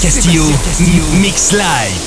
Castillo, Mix Live.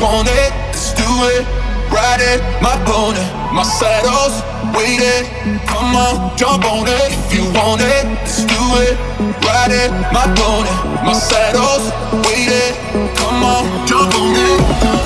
want it, let's do it. Ride it, my boner, my saddle's waiting. Come on, jump on it if you want it, let's do it. Ride it, my boner, my saddle's waiting. Come on, jump on it.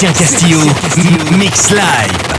Sébastien Castillo, Mix Live.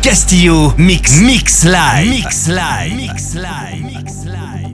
Castillo, Mix Mix Live. Mix Live. Mix Live. Mix Live.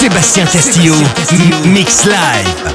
Sébastien Castillo, Mix Live.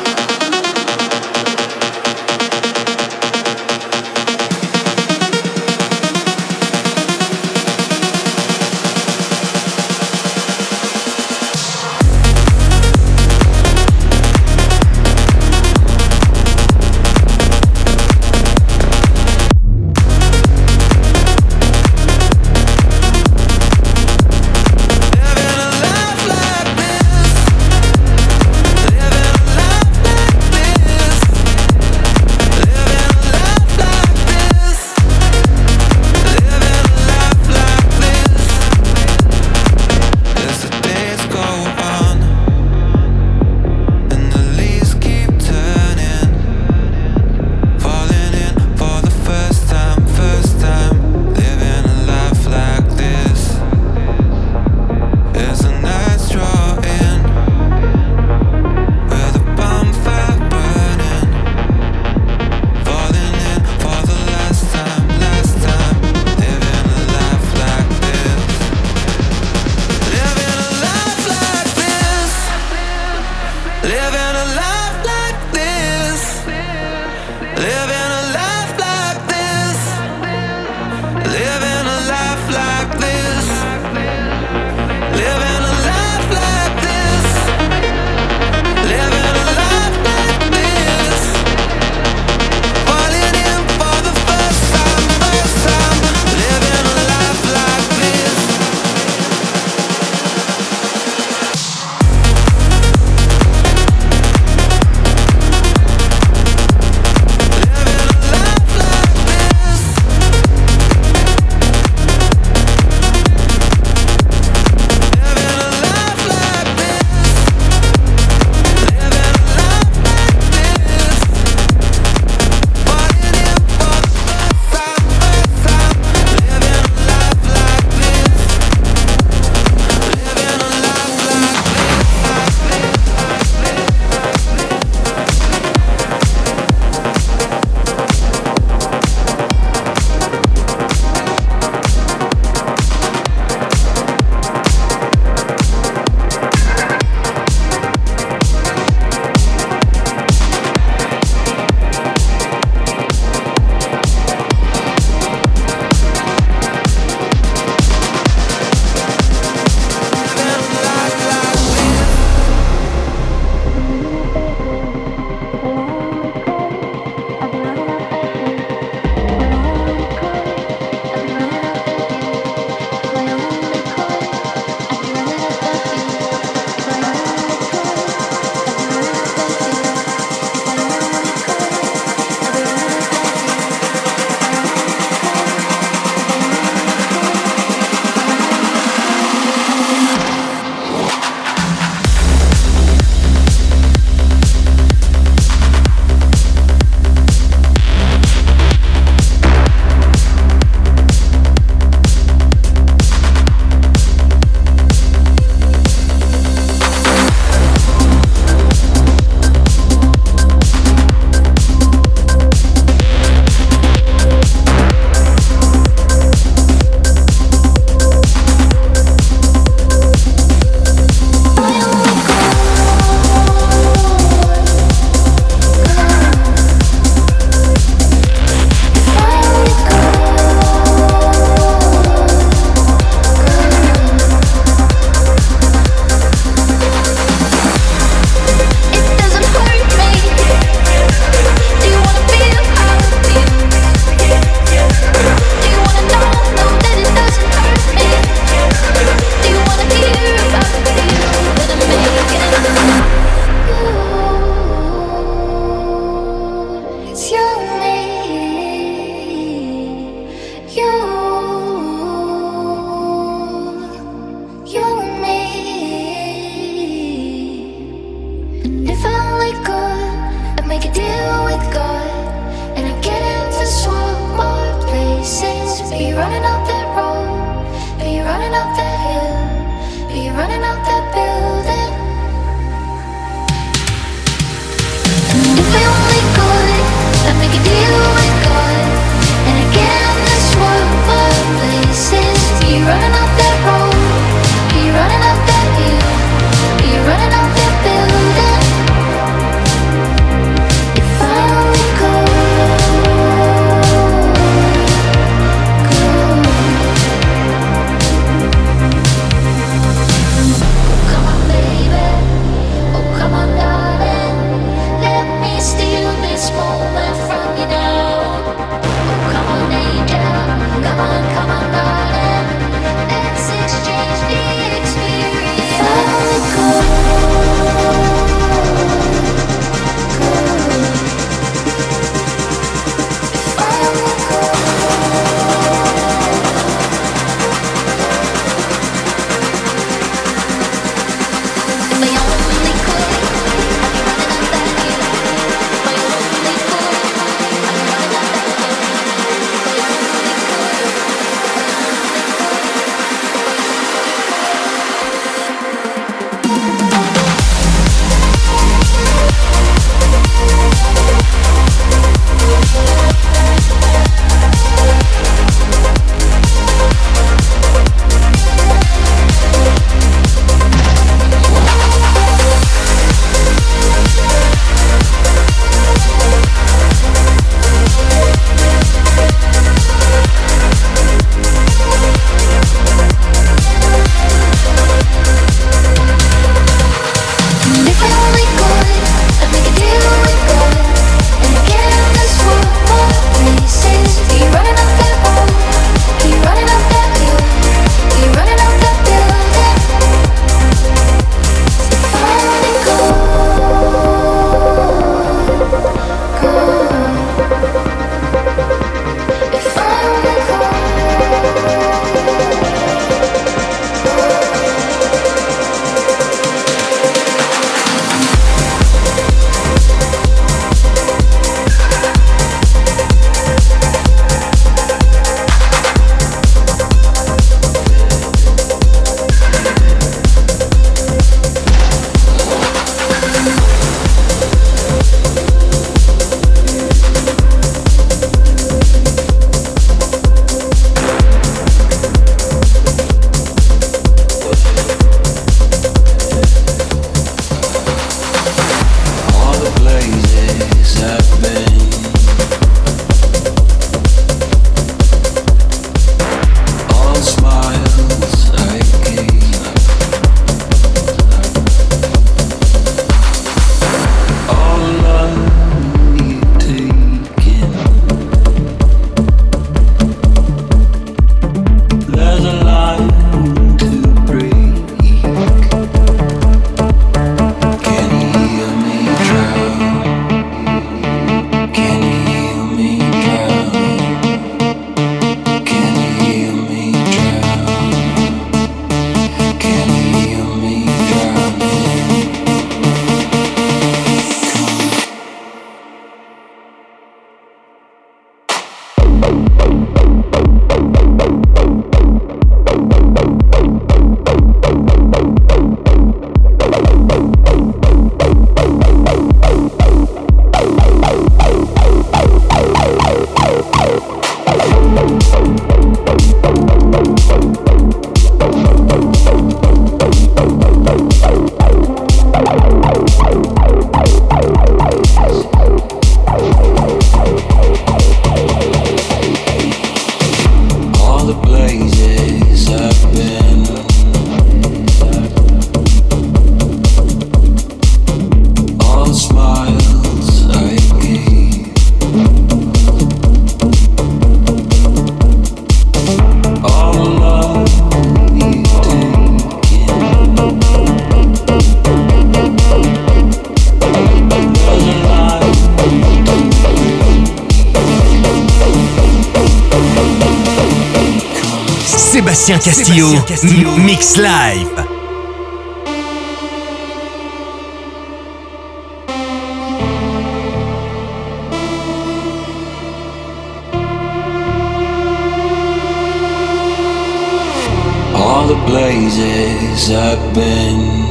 Sébastien Castillo, Sébastien Castillo. Mix Live. All the places I've been.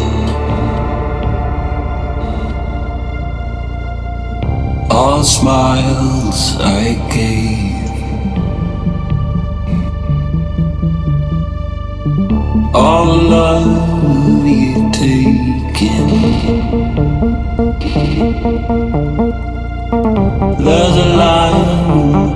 All smiles I gave. All love you've taken. There's a line